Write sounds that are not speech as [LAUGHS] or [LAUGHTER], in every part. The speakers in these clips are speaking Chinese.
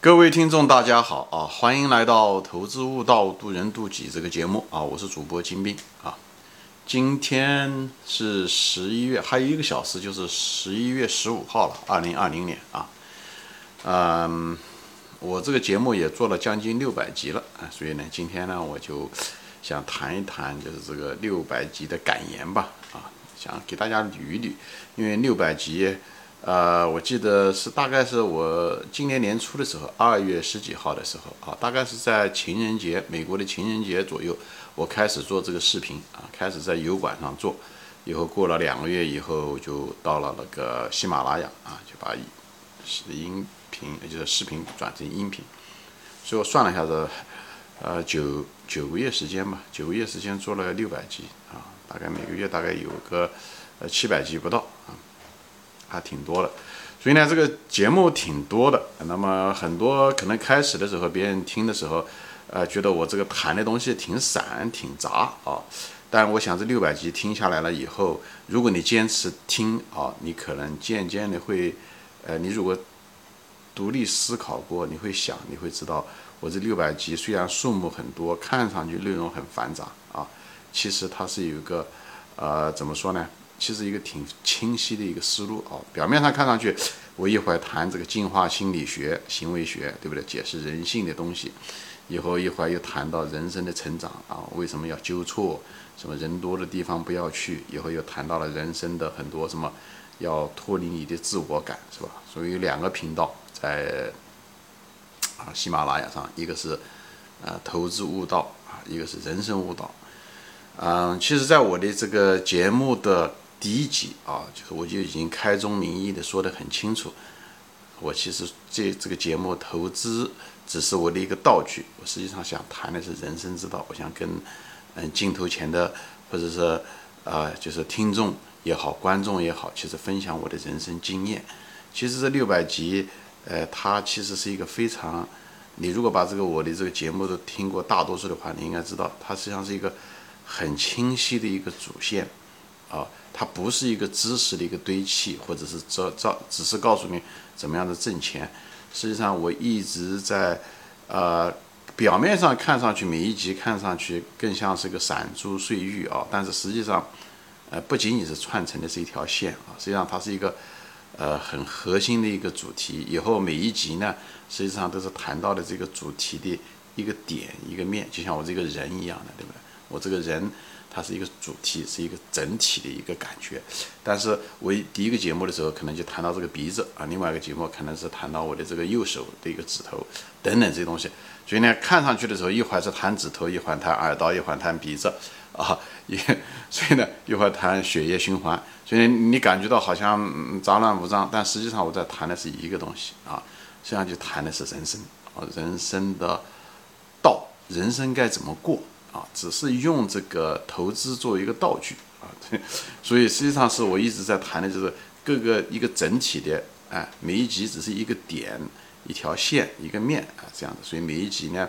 各位听众，大家好啊！欢迎来到《投资悟道，渡人渡己》这个节目啊！我是主播金兵啊。今天是十一月，还有一个小时就是十一月十五号了，二零二零年啊。嗯，我这个节目也做了将近六百集了啊，所以呢，今天呢，我就想谈一谈就是这个六百集的感言吧啊，想给大家捋一捋，因为六百集。呃，我记得是大概是我今年年初的时候，二月十几号的时候啊，大概是在情人节，美国的情人节左右，我开始做这个视频啊，开始在油管上做，以后过了两个月以后，就到了那个喜马拉雅啊，就把音频也就是视频转成音频，所以我算了一下子，呃，九九个月时间吧，九个月时间做了六百集啊，大概每个月大概有个呃七百集不到。还挺多的，所以呢，这个节目挺多的。那么很多可能开始的时候，别人听的时候，呃，觉得我这个谈的东西挺散、挺杂啊。但我想这六百集听下来了以后，如果你坚持听啊，你可能渐渐的会，呃，你如果独立思考过，你会想，你会知道，我这六百集虽然数目很多，看上去内容很繁杂啊，其实它是有一个，呃，怎么说呢？其实一个挺清晰的一个思路啊，表面上看上去，我一会儿谈这个进化心理学、行为学，对不对？解释人性的东西，以后一会儿又谈到人生的成长啊，为什么要纠错？什么人多的地方不要去？以后又谈到了人生的很多什么，要脱离你的自我感，是吧？所以两个频道在啊喜马拉雅上，一个是呃投资悟道啊，一个是人生悟道。嗯，其实，在我的这个节目的。第一集啊，就是我就已经开宗明义的说得很清楚，我其实这这个节目投资只是我的一个道具，我实际上想谈的是人生之道，我想跟嗯镜头前的或者是呃就是听众也好，观众也好，其实分享我的人生经验。其实这六百集，呃，它其实是一个非常，你如果把这个我的这个节目都听过大多数的话，你应该知道，它实际上是一个很清晰的一个主线。啊，它不是一个知识的一个堆砌，或者是这照，只是告诉你怎么样的挣钱。实际上，我一直在，呃，表面上看上去每一集看上去更像是个散珠碎玉啊，但是实际上，呃，不仅仅是串成的是一条线啊，实际上它是一个，呃，很核心的一个主题。以后每一集呢，实际上都是谈到的这个主题的一个点一个面，就像我这个人一样的，对不对？我这个人。它是一个主题，是一个整体的一个感觉。但是我第一个节目的时候，可能就谈到这个鼻子啊；另外一个节目可能是谈到我的这个右手的一个指头等等这些东西。所以呢，看上去的时候，一会儿是谈指头，一会儿谈耳朵，一会儿谈鼻子啊，也 [LAUGHS] 所以呢，一会儿谈血液循环。所以你感觉到好像杂乱无章，但实际上我在谈的是一个东西啊，实际上就谈的是人生啊，人生的道，人生该怎么过。啊，只是用这个投资作为一个道具啊，[LAUGHS] 所以实际上是我一直在谈的就是各个一个整体的，哎，每一集只是一个点、一条线、一个面啊，这样的。所以每一集呢，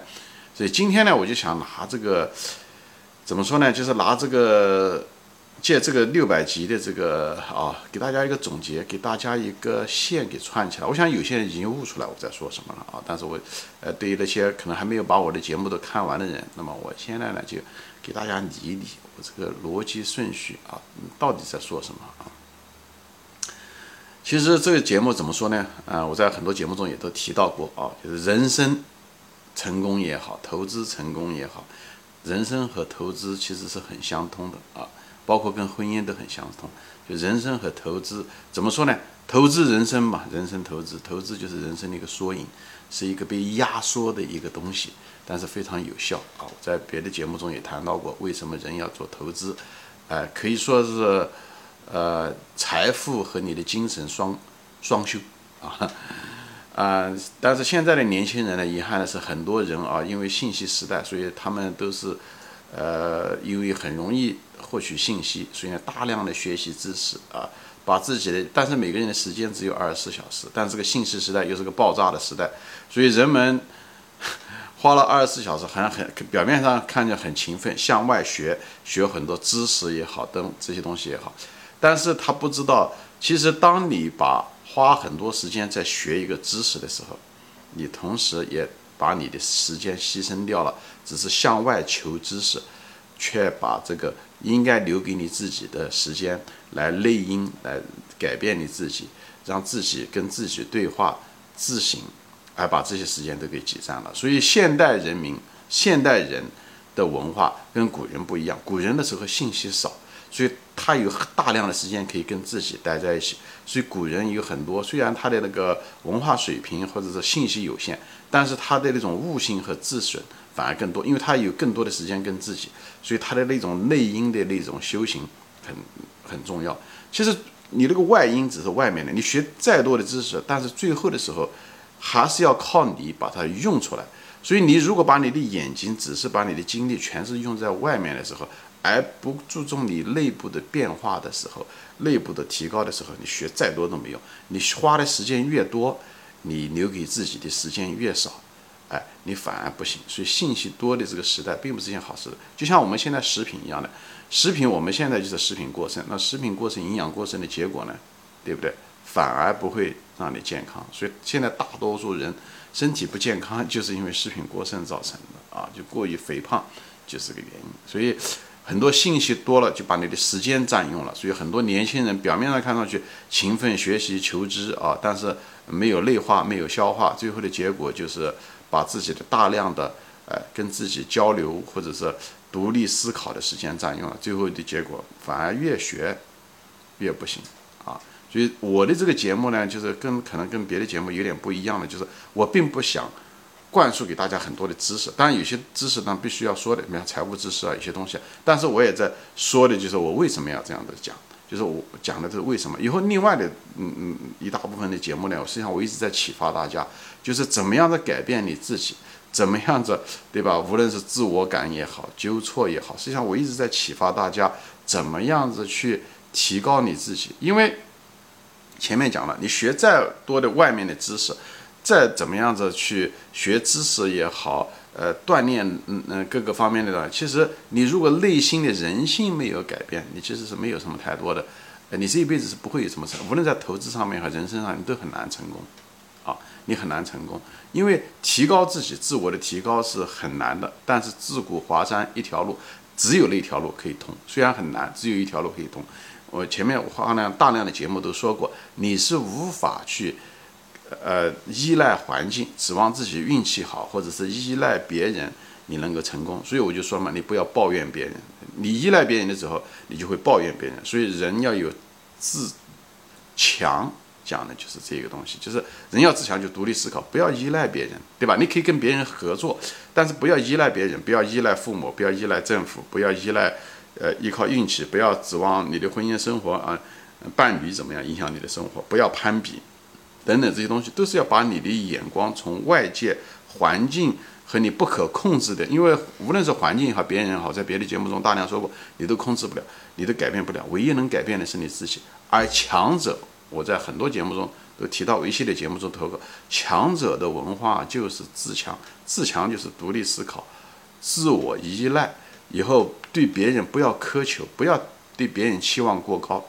所以今天呢，我就想拿这个怎么说呢，就是拿这个。借这个六百集的这个啊，给大家一个总结，给大家一个线给串起来。我想有些人已经悟出来我在说什么了啊，但是我呃，对于那些可能还没有把我的节目都看完的人，那么我现在呢就给大家理一理我这个逻辑顺序啊，到底在说什么啊？其实这个节目怎么说呢？啊，我在很多节目中也都提到过啊，就是人生成功也好，投资成功也好，人生和投资其实是很相通的啊。包括跟婚姻都很相同，就人生和投资怎么说呢？投资人生嘛，人生投资，投资就是人生的一个缩影，是一个被压缩的一个东西，但是非常有效啊！我在别的节目中也谈到过，为什么人要做投资？哎，可以说是，呃，财富和你的精神双双修 [LAUGHS] 啊啊！但是现在的年轻人呢，遗憾的是很多人啊，因为信息时代，所以他们都是，呃，因为很容易。获取信息，所以呢，大量的学习知识啊，把自己的，但是每个人的时间只有二十四小时，但这个信息时代又是个爆炸的时代，所以人们 [LAUGHS] 花了二十四小时，好像很表面上看着很勤奋，向外学学很多知识也好，等这些东西也好，但是他不知道，其实当你把花很多时间在学一个知识的时候，你同时也把你的时间牺牲掉了，只是向外求知识，却把这个应该留给你自己的时间来内因来改变你自己，让自己跟自己对话、自省，而把这些时间都给挤占了。所以现代人民、现代人的文化跟古人不一样，古人的时候信息少。所以他有大量的时间可以跟自己待在一起，所以古人有很多，虽然他的那个文化水平或者是信息有限，但是他的那种悟性和自损反而更多，因为他有更多的时间跟自己，所以他的那种内因的那种修行很很重要。其实你那个外因只是外面的，你学再多的知识，但是最后的时候还是要靠你把它用出来。所以你如果把你的眼睛只是把你的精力全是用在外面的时候，而不注重你内部的变化的时候，内部的提高的时候，你学再多都没用。你花的时间越多，你留给自己的时间越少，哎，你反而不行。所以信息多的这个时代并不是件好事。就像我们现在食品一样的，食品我们现在就是食品过剩，那食品过剩、营养过剩的结果呢，对不对？反而不会让你健康。所以现在大多数人身体不健康，就是因为食品过剩造成的啊，就过于肥胖就是个原因。所以。很多信息多了，就把你的时间占用了，所以很多年轻人表面上看上去勤奋学习求知啊，但是没有内化，没有消化，最后的结果就是把自己的大量的呃跟自己交流或者是独立思考的时间占用了，最后的结果反而越学越不行啊。所以我的这个节目呢，就是跟可能跟别的节目有点不一样的，就是我并不想。灌输给大家很多的知识，当然有些知识呢必须要说的，比如财务知识啊，有些东西。但是我也在说的就是我为什么要这样的讲，就是我讲的这是为什么。以后另外的嗯嗯一大部分的节目呢，实际上我一直在启发大家，就是怎么样的改变你自己，怎么样子对吧？无论是自我感也好，纠错也好，实际上我一直在启发大家怎么样子去提高你自己。因为前面讲了，你学再多的外面的知识。再怎么样子去学知识也好，呃，锻炼嗯嗯各个方面的，其实你如果内心的人性没有改变，你其实是没有什么太多的，呃，你这一辈子是不会有什么成，无论在投资上面和人生上，你都很难成功，啊，你很难成功，因为提高自己自我的提高是很难的，但是自古华山一条路，只有那条路可以通，虽然很难，只有一条路可以通。我前面花量大量的节目都说过，你是无法去。呃，依赖环境，指望自己运气好，或者是依赖别人，你能够成功。所以我就说嘛，你不要抱怨别人。你依赖别人的时候，你就会抱怨别人。所以人要有自强，讲的就是这个东西，就是人要自强，就独立思考，不要依赖别人，对吧？你可以跟别人合作，但是不要依赖别人，不要依赖父母，不要依赖政府，不要依赖呃依靠运气，不要指望你的婚姻生活啊，伴侣怎么样影响你的生活，不要攀比。等等这些东西都是要把你的眼光从外界环境和你不可控制的，因为无论是环境也好，别人也好，在别的节目中大量说过，你都控制不了，你都改变不了，唯一能改变的是你自己。而强者，我在很多节目中都提到，一系列节目中投过，强者的文化就是自强，自强就是独立思考，自我依赖，以后对别人不要苛求，不要对别人期望过高。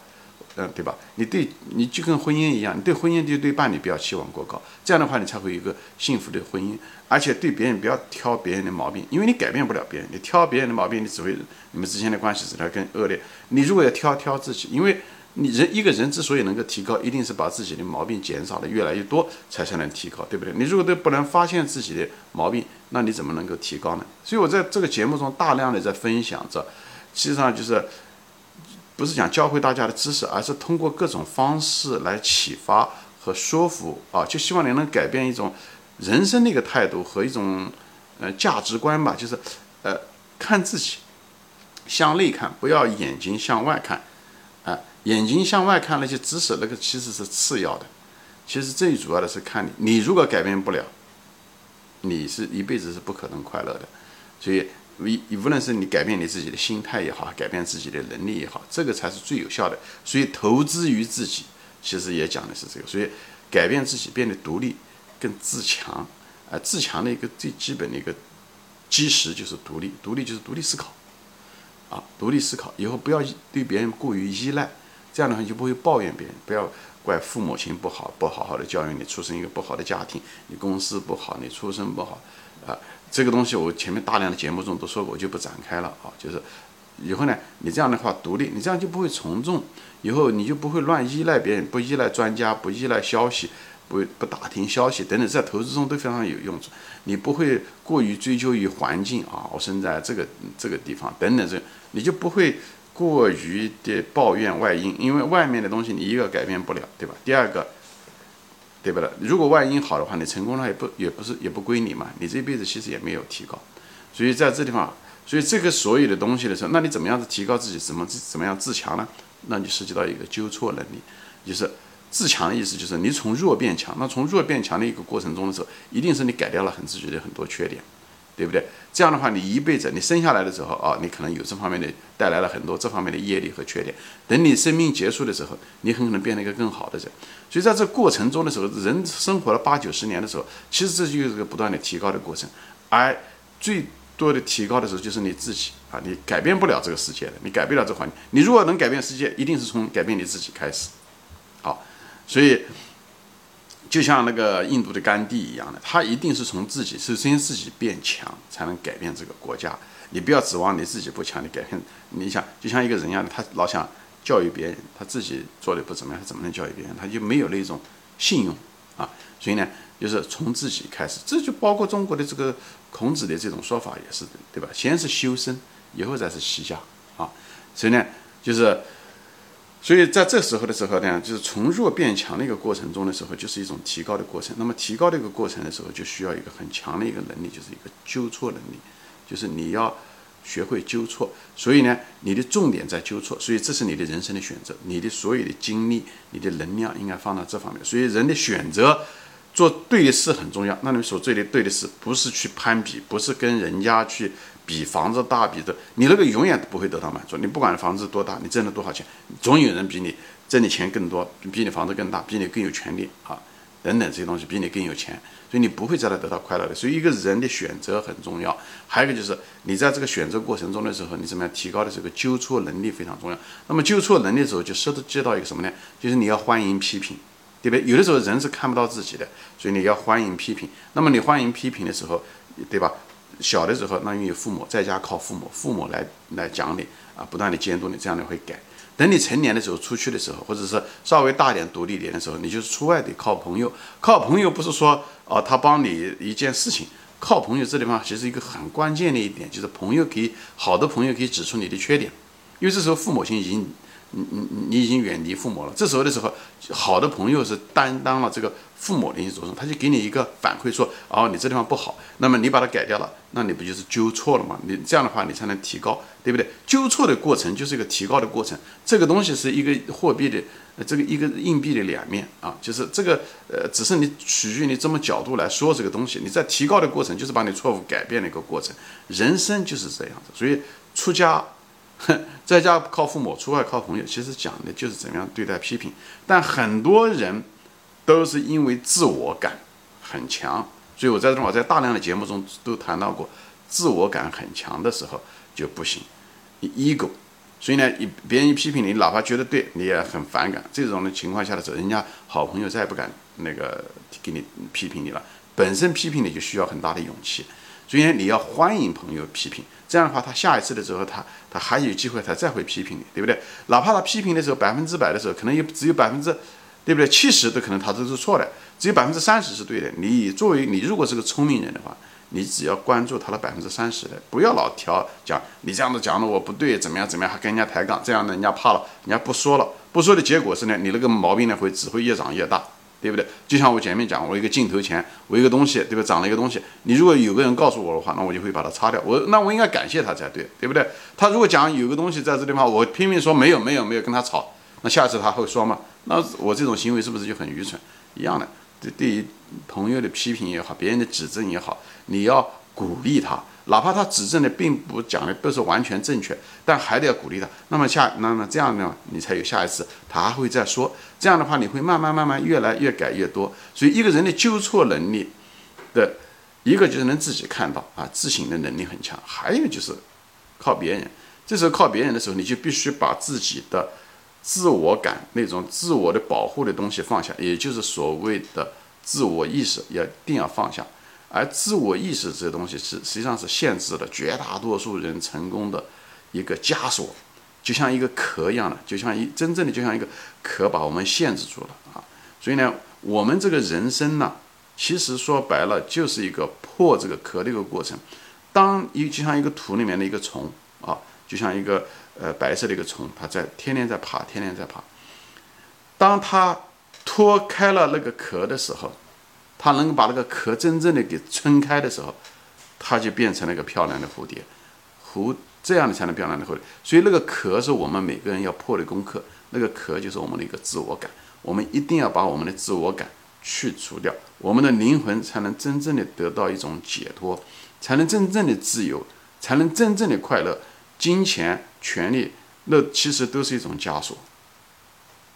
嗯，对吧？你对你就跟婚姻一样，你对婚姻就对伴侣不要期望过高，这样的话你才会有一个幸福的婚姻。而且对别人不要挑别人的毛病，因为你改变不了别人，你挑别人的毛病，你只会你们之间的关系只会更恶劣。你如果要挑挑自己，因为你人一个人之所以能够提高，一定是把自己的毛病减少的越来越多，才才能提高，对不对？你如果都不能发现自己的毛病，那你怎么能够提高呢？所以我在这个节目中大量的在分享着，实际上就是。不是讲教会大家的知识，而是通过各种方式来启发和说服啊，就希望你能改变一种人生的一个态度和一种呃价值观吧，就是呃看自己向内看，不要眼睛向外看啊，眼睛向外看那些知识，那个其实是次要的，其实最主要的是看你，你如果改变不了，你是一辈子是不可能快乐的，所以。你你无论是你改变你自己的心态也好，改变自己的能力也好，这个才是最有效的。所以投资于自己，其实也讲的是这个。所以改变自己，变得独立、更自强。啊，自强的一个最基本的一个基石就是独立，独立就是独立思考。啊，独立思考以后不要对别人过于依赖，这样的话你就不会抱怨别人，不要怪父母亲不好，不好好的教育你，出生一个不好的家庭，你公司不好，你出身不好，啊，这个东西我前面大量的节目中都说过，我就不展开了啊，就是以后呢，你这样的话独立，你这样就不会从众，以后你就不会乱依赖别人，不依赖专家，不依赖消息。不不打听消息等等，在投资中都非常有用处。你不会过于追究于环境啊，我生在这个这个地方等等，这你就不会过于的抱怨外因，因为外面的东西你一个改变不了，对吧？第二个，对不对？如果外因好的话，你成功了也不也不是也不归你嘛，你这辈子其实也没有提高。所以在这地方，所以这个所有的东西的时候，那你怎么样子提高自己？怎么怎么样自强呢？那你涉及到一个纠错能力，就是。自强的意思就是你从弱变强，那从弱变强的一个过程中的时候，一定是你改掉了很自觉的很多缺点，对不对？这样的话，你一辈子你生下来的时候啊，你可能有这方面的带来了很多这方面的业力和缺点。等你生命结束的时候，你很可能变成一个更好的人。所以在这过程中的时候，人生活了八九十年的时候，其实这就是个不断的提高的过程。而最多的提高的时候，就是你自己啊，你改变不了这个世界的，你改变不了这环境。你如果能改变世界，一定是从改变你自己开始。好。所以，就像那个印度的甘地一样的，他一定是从自己首先自己变强，才能改变这个国家。你不要指望你自己不强，你改变。你想，就像一个人一样的，他老想教育别人，他自己做的不怎么样，他怎么能教育别人？他就没有那种信用啊。所以呢，就是从自己开始，这就包括中国的这个孔子的这种说法也是的，对吧？先是修身，以后再是齐家啊。所以呢，就是。所以在这时候的时候呢，就是从弱变强的一个过程中的时候，就是一种提高的过程。那么提高的一个过程的时候，就需要一个很强的一个能力，就是一个纠错能力，就是你要学会纠错。所以呢，你的重点在纠错，所以这是你的人生的选择，你的所有的精力、你的能量应该放到这方面。所以人的选择做对的事很重要。那你所做的对的事，不是去攀比，不是跟人家去。比房子大，比的，你那个永远不会得到满足。你不管房子多大，你挣了多少钱，总有人比你挣的钱更多，比你房子更大，比你更有权利啊，等等这些东西，比你更有钱，所以你不会在那得到快乐的。所以一个人的选择很重要。还有一个就是你在这个选择过程中的时候，你怎么样提高的这个纠错能力非常重要。那么纠错能力的时候，就涉及到一个什么呢？就是你要。欢迎批评，对不对？有的时候人是看不到自己的，所以你要。欢迎批评。那么你欢迎批评的时候，对吧？小的时候，那因为父母在家靠父母，父母来来讲你啊，不断的监督你，这样你会改。等你成年的时候，出去的时候，或者是稍微大点、独立点的时候，你就是出外得靠朋友。靠朋友不是说哦，他帮你一件事情，靠朋友这地方其实一个很关键的一点，就是朋友可以好的朋友可以指出你的缺点，因为这时候父母亲已经。你你你已经远离父母了，这时候的时候，好的朋友是担当了这个父母的一些作用，他就给你一个反馈说，哦，你这地方不好，那么你把它改掉了，那你不就是纠错了吗？你这样的话，你才能提高，对不对？纠错的过程就是一个提高的过程，这个东西是一个货币的，这个一个硬币的两面啊，就是这个呃，只是你取决于你怎么角度来说这个东西，你在提高的过程就是把你错误改变的一个过程，人生就是这样子，所以出家。[LAUGHS] 在家靠父母，出外靠朋友，其实讲的就是怎么样对待批评。但很多人都是因为自我感很强，所以我在这我在大量的节目中都谈到过，自我感很强的时候就不行，ego。所以呢，一别人一批评你，哪怕觉得对你也很反感。这种的情况下的时候，人家好朋友再也不敢那个给你批评你了。本身批评你就需要很大的勇气。所以你要欢迎朋友批评，这样的话，他下一次的时候，他他还有机会，他再会批评你，对不对？哪怕他批评的时候百分之百的时候，可能也只有百分之，对不对？七十都可能他都是错的，只有百分之三十是对的。你作为你如果是个聪明人的话，你只要关注他的百分之三十的，不要老挑讲你这样子讲的我不对，怎么样怎么样，还跟人家抬杠，这样的人家怕了，人家不说了，不说的结果是呢，你那个毛病呢会只会越长越大。对不对？就像我前面讲，我一个镜头前，我一个东西，对吧？长了一个东西，你如果有个人告诉我的话，那我就会把它擦掉。我那我应该感谢他才对，对不对？他如果讲有个东西在这地方，我拼命说没有没有没有跟他吵，那下次他会说吗？那我这种行为是不是就很愚蠢？一样的，对对于朋友的批评也好，别人的指正也好，你要鼓励他。哪怕他指正的并不讲的不是完全正确，但还得要鼓励他。那么下，那么这样呢，你才有下一次，他还会再说。这样的话，你会慢慢慢慢越来越改越多。所以一个人的纠错能力的一个就是能自己看到啊，自省的能力很强。还有就是靠别人。这时候靠别人的时候，你就必须把自己的自我感那种自我的保护的东西放下，也就是所谓的自我意识，要一定要放下。而自我意识这些东西是实际上是限制了绝大多数人成功的一个枷锁，就像一个壳一样的，就像一真正的就像一个壳把我们限制住了啊。所以呢，我们这个人生呢，其实说白了就是一个破这个壳的一个过程。当一就像一个土里面的一个虫啊，就像一个呃白色的一个虫，它在天天在爬，天天在爬。当它脱开了那个壳的时候，它能够把那个壳真正的给撑开的时候，它就变成了一个漂亮的蝴蝶，蝴这样的才能漂亮的蝴蝶。所以那个壳是我们每个人要破的功课，那个壳就是我们的一个自我感，我们一定要把我们的自我感去除掉，我们的灵魂才能真正的得到一种解脱，才能真正的自由，才能真正的快乐。金钱、权利，那其实都是一种枷锁。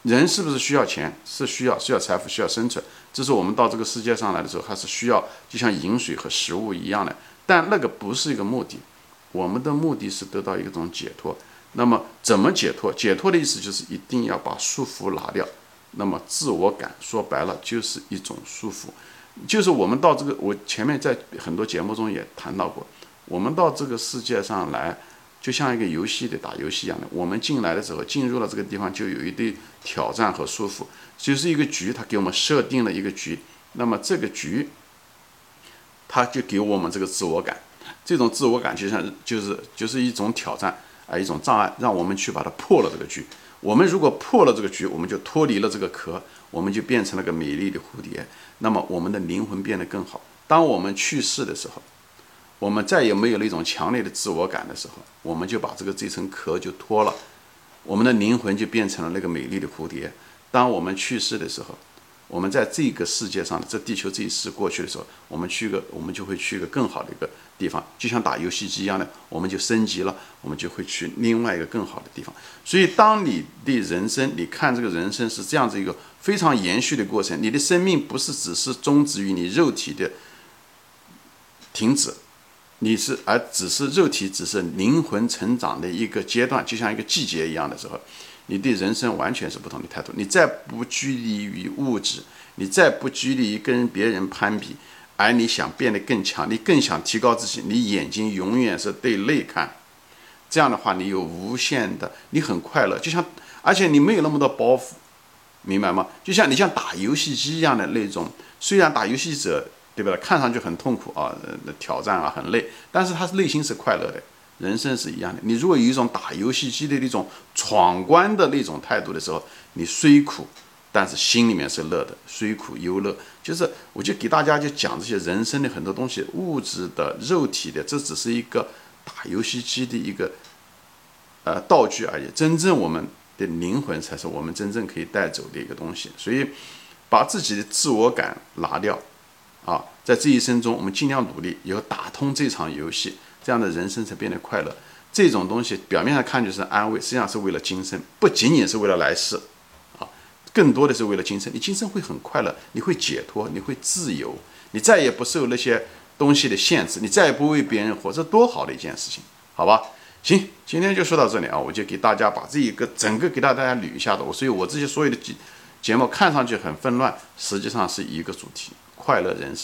人是不是需要钱？是需要，需要财富，需要生存。这是我们到这个世界上来的时候，还是需要，就像饮水和食物一样的。但那个不是一个目的，我们的目的是得到一种解脱。那么怎么解脱？解脱的意思就是一定要把束缚拿掉。那么自我感说白了就是一种束缚，就是我们到这个，我前面在很多节目中也谈到过，我们到这个世界上来。就像一个游戏的打游戏一样的，我们进来的时候进入了这个地方，就有一堆挑战和束缚，就是一个局，它给我们设定了一个局，那么这个局，它就给我们这个自我感，这种自我感就像就是就是一种挑战啊，一种障碍，让我们去把它破了这个局。我们如果破了这个局，我们就脱离了这个壳，我们就变成了个美丽的蝴蝶，那么我们的灵魂变得更好。当我们去世的时候。我们再也没有那种强烈的自我感的时候，我们就把这个这层壳就脱了，我们的灵魂就变成了那个美丽的蝴蝶。当我们去世的时候，我们在这个世界上，这地球这一世过去的时候，我们去个，我们就会去一个更好的一个地方，就像打游戏机一样的，我们就升级了，我们就会去另外一个更好的地方。所以，当你的人生，你看这个人生是这样子一个非常延续的过程，你的生命不是只是终止于你肉体的停止。你是而只是肉体，只是灵魂成长的一个阶段，就像一个季节一样的时候，你对人生完全是不同的态度。你再不拘泥于物质，你再不拘泥于跟别人攀比，而你想变得更强，你更想提高自己，你眼睛永远是对内看。这样的话，你有无限的，你很快乐，就像而且你没有那么多包袱，明白吗？就像你像打游戏机一样的那种，虽然打游戏者。对吧？看上去很痛苦啊，那挑战啊，很累，但是他内心是快乐的。人生是一样的，你如果有一种打游戏机的那种闯关的那种态度的时候，你虽苦，但是心里面是乐的，虽苦犹乐。就是我就给大家就讲这些人生的很多东西，物质的、肉体的，这只是一个打游戏机的一个呃道具而已。真正我们的灵魂才是我们真正可以带走的一个东西。所以，把自己的自我感拿掉。啊，在这一生中，我们尽量努力，以后打通这场游戏，这样的人生才变得快乐。这种东西表面上看就是安慰，实际上是为了今生，不仅仅是为了来世，啊，更多的是为了今生。你今生会很快乐，你会解脱，你会自由，你再也不受那些东西的限制，你再也不为别人活，这多好的一件事情，好吧？行，今天就说到这里啊，我就给大家把这一个整个给大家捋一下的。我所以我这些所有的节节目看上去很纷乱，实际上是一个主题。快乐人生。